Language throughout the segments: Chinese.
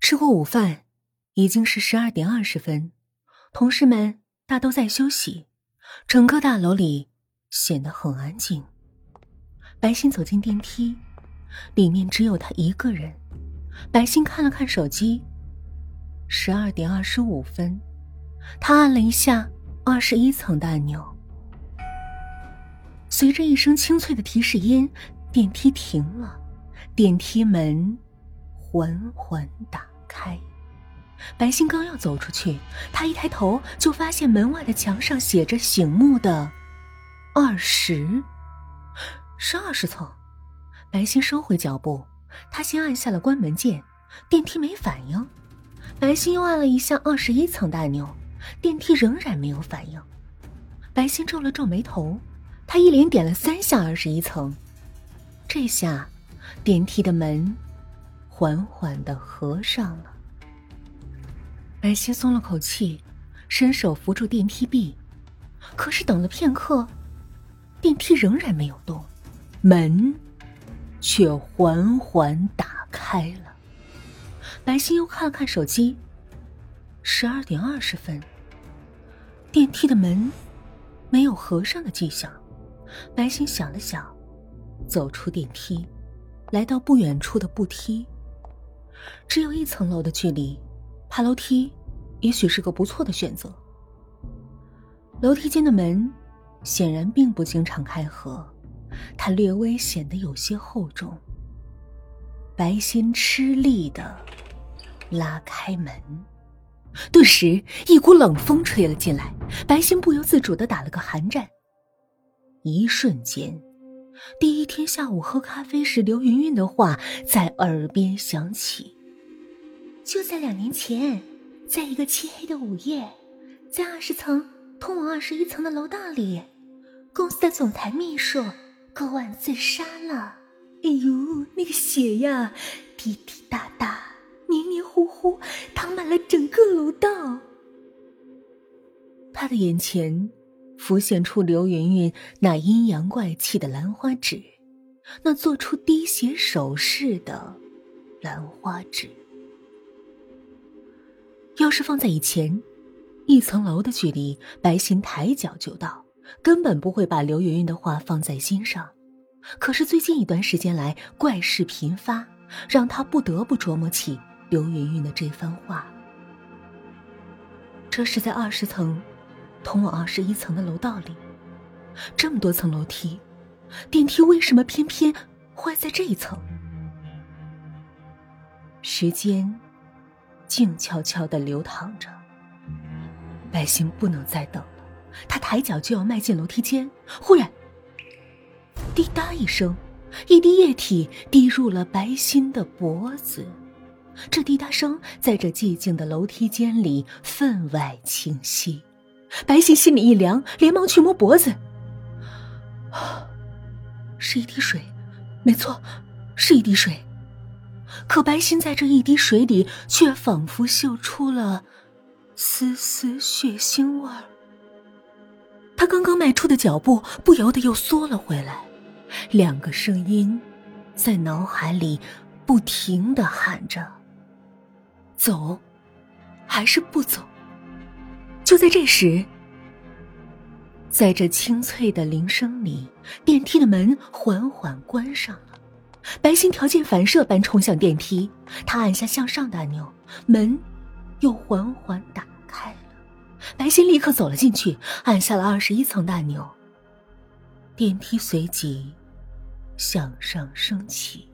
吃过午饭，已经是十二点二十分，同事们大都在休息，整个大楼里显得很安静。白昕走进电梯，里面只有他一个人。白昕看了看手机，十二点二十五分，他按了一下二十一层的按钮，随着一声清脆的提示音，电梯停了，电梯门缓缓打开。白昕刚要走出去，他一抬头就发现门外的墙上写着醒目的“二十”。是二十层，白昕收回脚步，他先按下了关门键，电梯没反应。白昕又按了一下二十一层的按钮，电梯仍然没有反应。白昕皱了皱眉头，他一连点了三下二十一层，这下电梯的门缓缓的合上了。白昕松了口气，伸手扶住电梯壁，可是等了片刻，电梯仍然没有动。门，却缓缓打开了。白昕又看了看手机，十二点二十分。电梯的门没有合上的迹象。白昕想了想，走出电梯，来到不远处的步梯。只有一层楼的距离，爬楼梯也许是个不错的选择。楼梯间的门显然并不经常开合。它略微显得有些厚重。白昕吃力的拉开门，顿时一股冷风吹了进来，白昕不由自主的打了个寒战。一瞬间，第一天下午喝咖啡时刘云云的话在耳边响起：“就在两年前，在一个漆黑的午夜，在二十层通往二十一层的楼道里，公司的总裁秘书。”割腕自杀了！哎呦，那个血呀，滴滴答答，黏黏糊糊，淌满了整个楼道。他的眼前浮现出刘云云那阴阳怪气的兰花指，那做出滴血手势的兰花指。要是放在以前，一层楼的距离，白昕抬脚就到。根本不会把刘云云的话放在心上，可是最近一段时间来怪事频发，让他不得不琢磨起刘云云的这番话。这是在二十层，通往二十一层的楼道里，这么多层楼梯，电梯为什么偏偏坏在这一层？时间静悄悄的流淌着，百姓不能再等了。他抬脚就要迈进楼梯间，忽然，滴答一声，一滴液体滴入了白昕的脖子。这滴答声在这寂静的楼梯间里分外清晰。白昕心里一凉，连忙去摸脖子，是一滴水，没错，是一滴水。可白昕在这一滴水里，却仿佛嗅出了丝丝血腥味儿。他刚刚迈出的脚步不由得又缩了回来，两个声音在脑海里不停的喊着：“走，还是不走？”就在这时，在这清脆的铃声里，电梯的门缓缓关上了。白昕条件反射般冲向电梯，他按下向上的按钮，门又缓缓打开了。白昕立刻走了进去，按下了二十一层的按钮。电梯随即向上升起，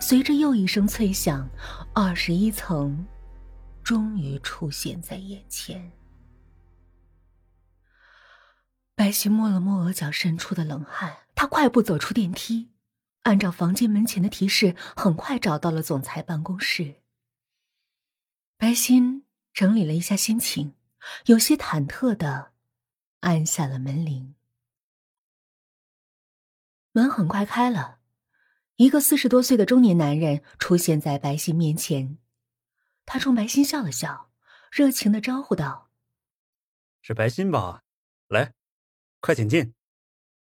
随着又一声脆响，二十一层终于出现在眼前。白昕摸了摸额角渗出的冷汗，他快步走出电梯，按照房间门前的提示，很快找到了总裁办公室。白昕整理了一下心情。有些忐忑的按下了门铃，门很快开了，一个四十多岁的中年男人出现在白昕面前，他冲白昕笑了笑，热情的招呼道：“是白昕吧？来，快请进。”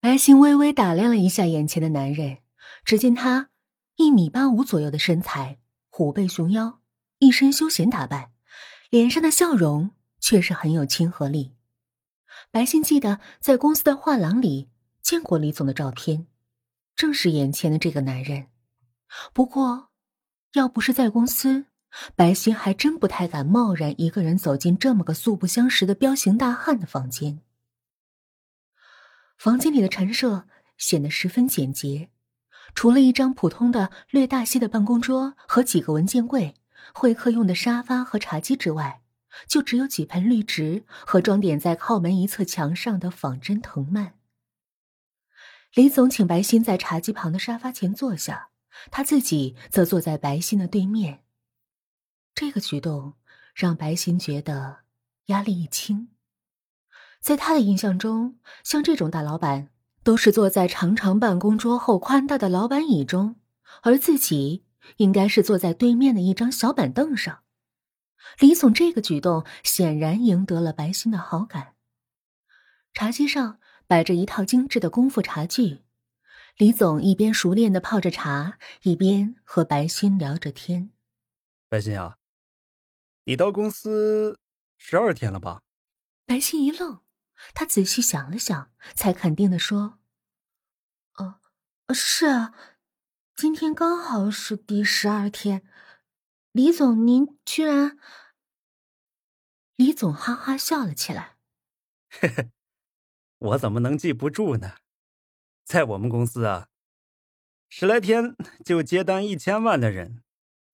白昕微微打量了一下眼前的男人，只见他一米八五左右的身材，虎背熊腰，一身休闲打扮，脸上的笑容却是很有亲和力。白昕记得在公司的画廊里见过李总的照片，正是眼前的这个男人。不过，要不是在公司，白昕还真不太敢贸然一个人走进这么个素不相识的彪形大汉的房间。房间里的陈设显得十分简洁，除了一张普通的、略大些的办公桌和几个文件柜、会客用的沙发和茶几之外，就只有几盆绿植和装点在靠门一侧墙上的仿真藤蔓。李总请白昕在茶几旁的沙发前坐下，他自己则坐在白昕的对面。这个举动让白昕觉得压力一轻。在他的印象中，像这种大老板都是坐在长长办公桌后宽大的老板椅中，而自己应该是坐在对面的一张小板凳上。李总这个举动显然赢得了白欣的好感。茶几上摆着一套精致的功夫茶具，李总一边熟练的泡着茶，一边和白欣聊着天。白欣啊，你到公司十二天了吧？白欣一愣。他仔细想了想，才肯定的说：“哦，是啊，今天刚好是第十二天。李总，您居然……”李总哈哈笑了起来：“呵呵，我怎么能记不住呢？在我们公司啊，十来天就接单一千万的人，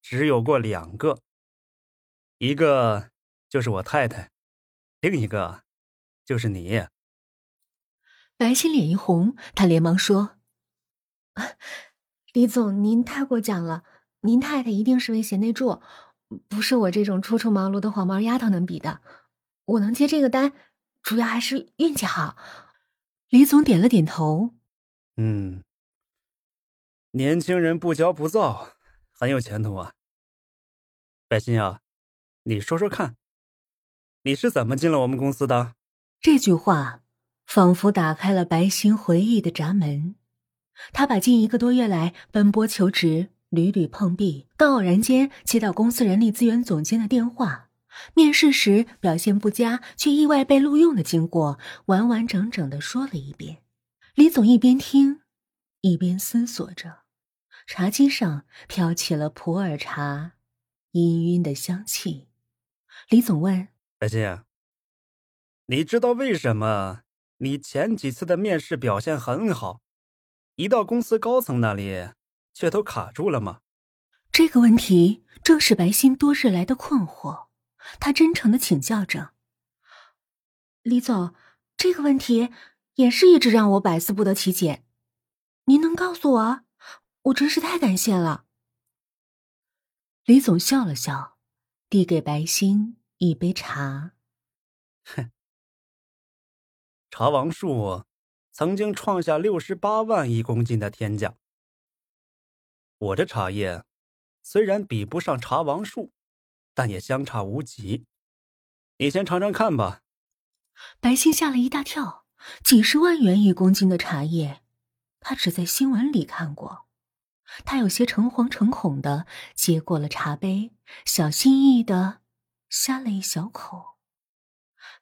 只有过两个，一个就是我太太，另一个……”就是你，白心脸一红，他连忙说：“李总，您太过奖了，您太太一定是位贤内助，不是我这种初出茅庐的黄毛丫头能比的。我能接这个单，主要还是运气好。”李总点了点头：“嗯，年轻人不骄不躁，很有前途啊。白心啊，你说说看，你是怎么进了我们公司的？”这句话仿佛打开了白昕回忆的闸门。他把近一个多月来奔波求职、屡屡碰壁，到偶然间接到公司人力资源总监的电话，面试时表现不佳却意外被录用的经过，完完整整的说了一遍。李总一边听，一边思索着。茶几上飘起了普洱茶氤氲的香气。李总问：“白昕。”你知道为什么你前几次的面试表现很好，一到公司高层那里却都卡住了吗？这个问题正是白心多日来的困惑。他真诚的请教着李总：“这个问题也是一直让我百思不得其解，您能告诉我？我真是太感谢了。”李总笑了笑，递给白心一杯茶。哼。茶王树曾经创下六十八万一公斤的天价。我的茶叶虽然比不上茶王树，但也相差无几。你先尝尝看吧。白昕吓了一大跳，几十万元一公斤的茶叶，他只在新闻里看过。他有些诚惶诚恐的接过了茶杯，小心翼翼的呷了一小口。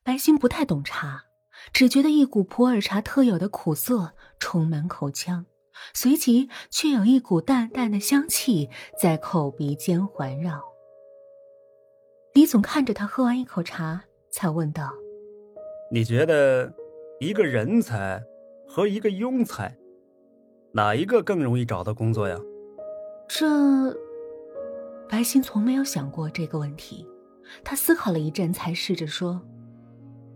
白昕不太懂茶。只觉得一股普洱茶特有的苦涩充满口腔，随即却有一股淡淡的香气在口鼻间环绕。李总看着他喝完一口茶，才问道：“你觉得一个人才和一个庸才，哪一个更容易找到工作呀？”这，白昕从没有想过这个问题。他思考了一阵，才试着说：“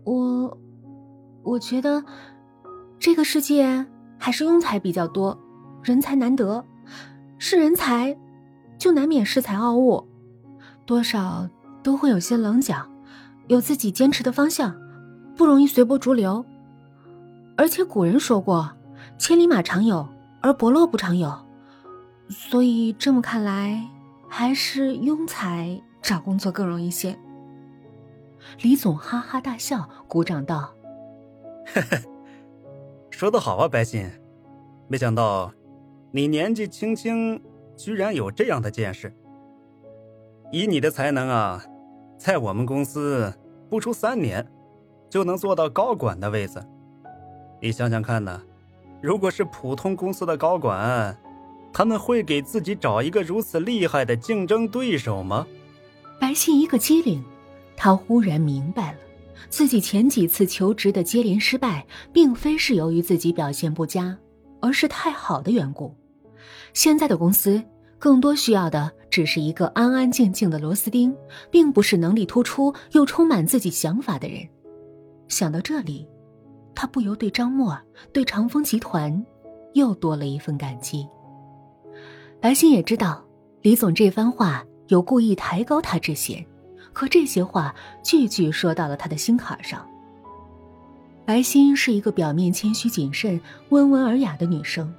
我。”我觉得，这个世界还是庸才比较多，人才难得。是人才，就难免恃才傲物，多少都会有些棱角，有自己坚持的方向，不容易随波逐流。而且古人说过：“千里马常有，而伯乐不常有。”所以这么看来，还是庸才找工作更容易些。李总哈哈大笑，鼓掌道。说的好啊，白昕，没想到你年纪轻轻，居然有这样的见识。以你的才能啊，在我们公司不出三年，就能做到高管的位子。你想想看呢，如果是普通公司的高管，他们会给自己找一个如此厉害的竞争对手吗？白昕一个机灵，他忽然明白了，自己前几次求职的接连失败，并非是由于自己表现不佳，而是太好的缘故。现在的公司更多需要的只是一个安安静静的螺丝钉，并不是能力突出又充满自己想法的人。想到这里。他不由对张默、对长风集团，又多了一份感激。白昕也知道李总这番话有故意抬高他之嫌，可这些话句句说到了他的心坎上。白昕是一个表面谦虚谨慎、温文尔雅的女生，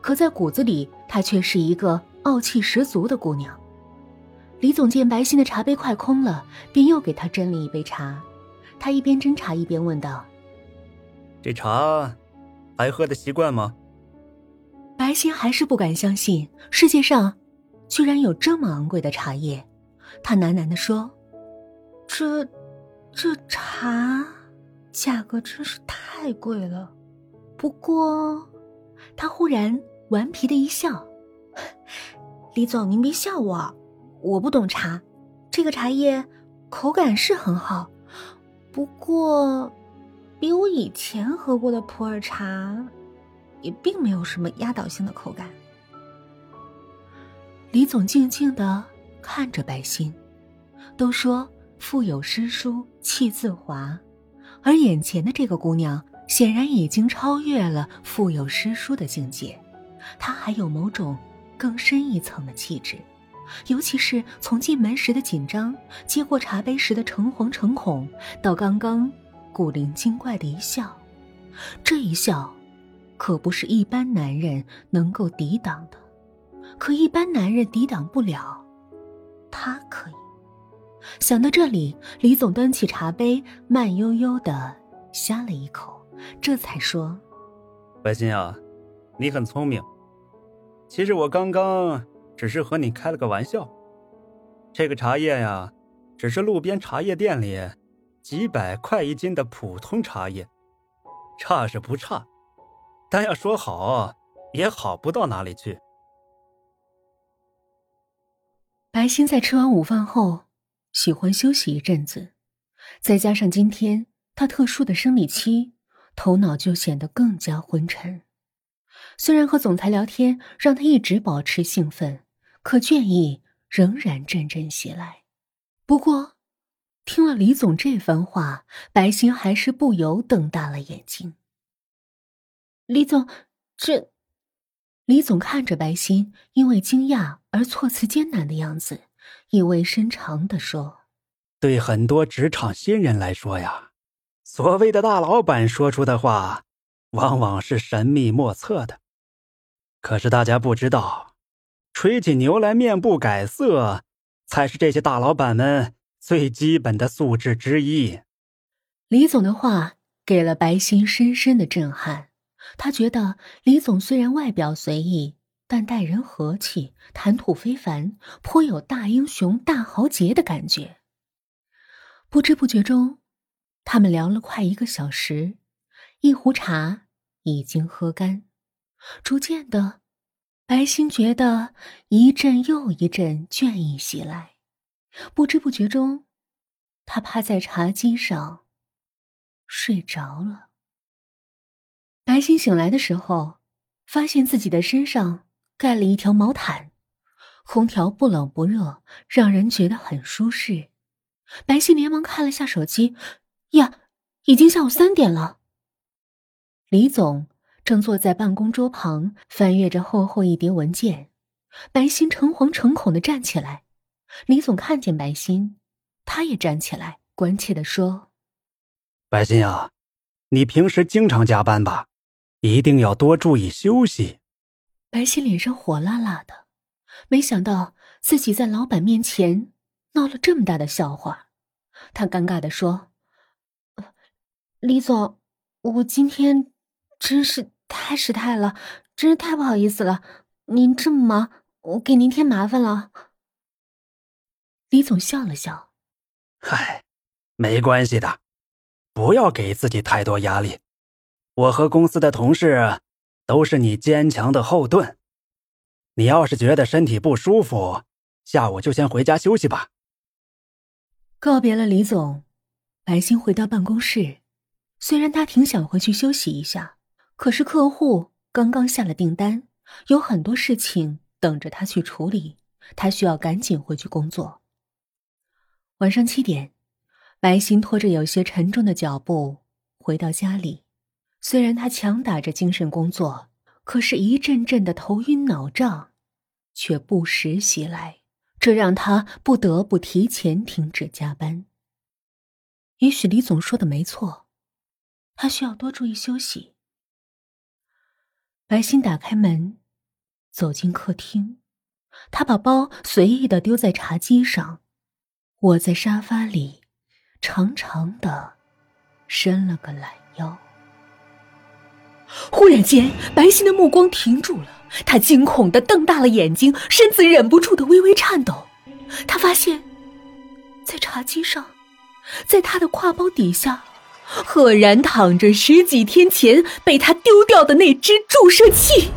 可在骨子里，她却是一个傲气十足的姑娘。李总见白昕的茶杯快空了，便又给她斟了一杯茶。他一边斟茶一边问道。这茶还喝的习惯吗？白昕还是不敢相信世界上居然有这么昂贵的茶叶，他喃喃的说：“这这茶价格真是太贵了。”不过，他忽然顽皮的一笑：“李总，您别笑我，我不懂茶。这个茶叶口感是很好，不过……”比我以前喝过的普洱茶，也并没有什么压倒性的口感。李总静静的看着白昕，都说腹有诗书气自华，而眼前的这个姑娘显然已经超越了腹有诗书的境界，她还有某种更深一层的气质，尤其是从进门时的紧张，接过茶杯时的诚惶诚恐，到刚刚。古灵精怪的一笑，这一笑，可不是一般男人能够抵挡的。可一般男人抵挡不了，他可以。想到这里，李总端起茶杯，慢悠悠的呷了一口，这才说：“白心啊，你很聪明。其实我刚刚只是和你开了个玩笑。这个茶叶呀，只是路边茶叶店里……”几百块一斤的普通茶叶，差是不差，但要说好，也好不到哪里去。白昕在吃完午饭后，喜欢休息一阵子，再加上今天她特殊的生理期，头脑就显得更加昏沉。虽然和总裁聊天让她一直保持兴奋，可倦意仍然阵阵袭来。不过。听了李总这番话，白欣还是不由瞪大了眼睛。李总，这……李总看着白欣因为惊讶而措辞艰难的样子，意味深长的说：“对很多职场新人来说呀，所谓的大老板说出的话，往往是神秘莫测的。可是大家不知道，吹起牛来面不改色，才是这些大老板们。”最基本的素质之一。李总的话给了白心深深的震撼。他觉得李总虽然外表随意，但待人和气，谈吐非凡，颇有大英雄、大豪杰的感觉。不知不觉中，他们聊了快一个小时，一壶茶已经喝干。逐渐的，白昕觉得一阵又一阵倦意袭来。不知不觉中，他趴在茶几上睡着了。白昕醒来的时候，发现自己的身上盖了一条毛毯，空调不冷不热，让人觉得很舒适。白昕连忙看了下手机，呀，已经下午三点了。李总正坐在办公桌旁，翻阅着厚厚一叠文件。白昕诚惶诚恐的站起来。李总看见白昕，他也站起来，关切的说：“白昕啊，你平时经常加班吧？一定要多注意休息。”白昕脸上火辣辣的，没想到自己在老板面前闹了这么大的笑话，他尴尬的说：“李总，我今天真是太失态了，真是太不好意思了。您这么忙，我给您添麻烦了。”李总笑了笑：“嗨，没关系的，不要给自己太多压力。我和公司的同事都是你坚强的后盾。你要是觉得身体不舒服，下午就先回家休息吧。”告别了李总，白昕回到办公室。虽然他挺想回去休息一下，可是客户刚刚下了订单，有很多事情等着他去处理，他需要赶紧回去工作。晚上七点，白昕拖着有些沉重的脚步回到家里。虽然他强打着精神工作，可是一阵阵的头晕脑胀却不时袭来，这让他不得不提前停止加班。也许李总说的没错。他需要多注意休息。白昕打开门，走进客厅，他把包随意的丢在茶几上，我在沙发里，长长的伸了个懒腰。忽然间，白昕的目光停住了，他惊恐的瞪大了眼睛，身子忍不住的微微颤抖。他发现，在茶几上，在他的挎包底下。赫然躺着十几天前被他丢掉的那只注射器。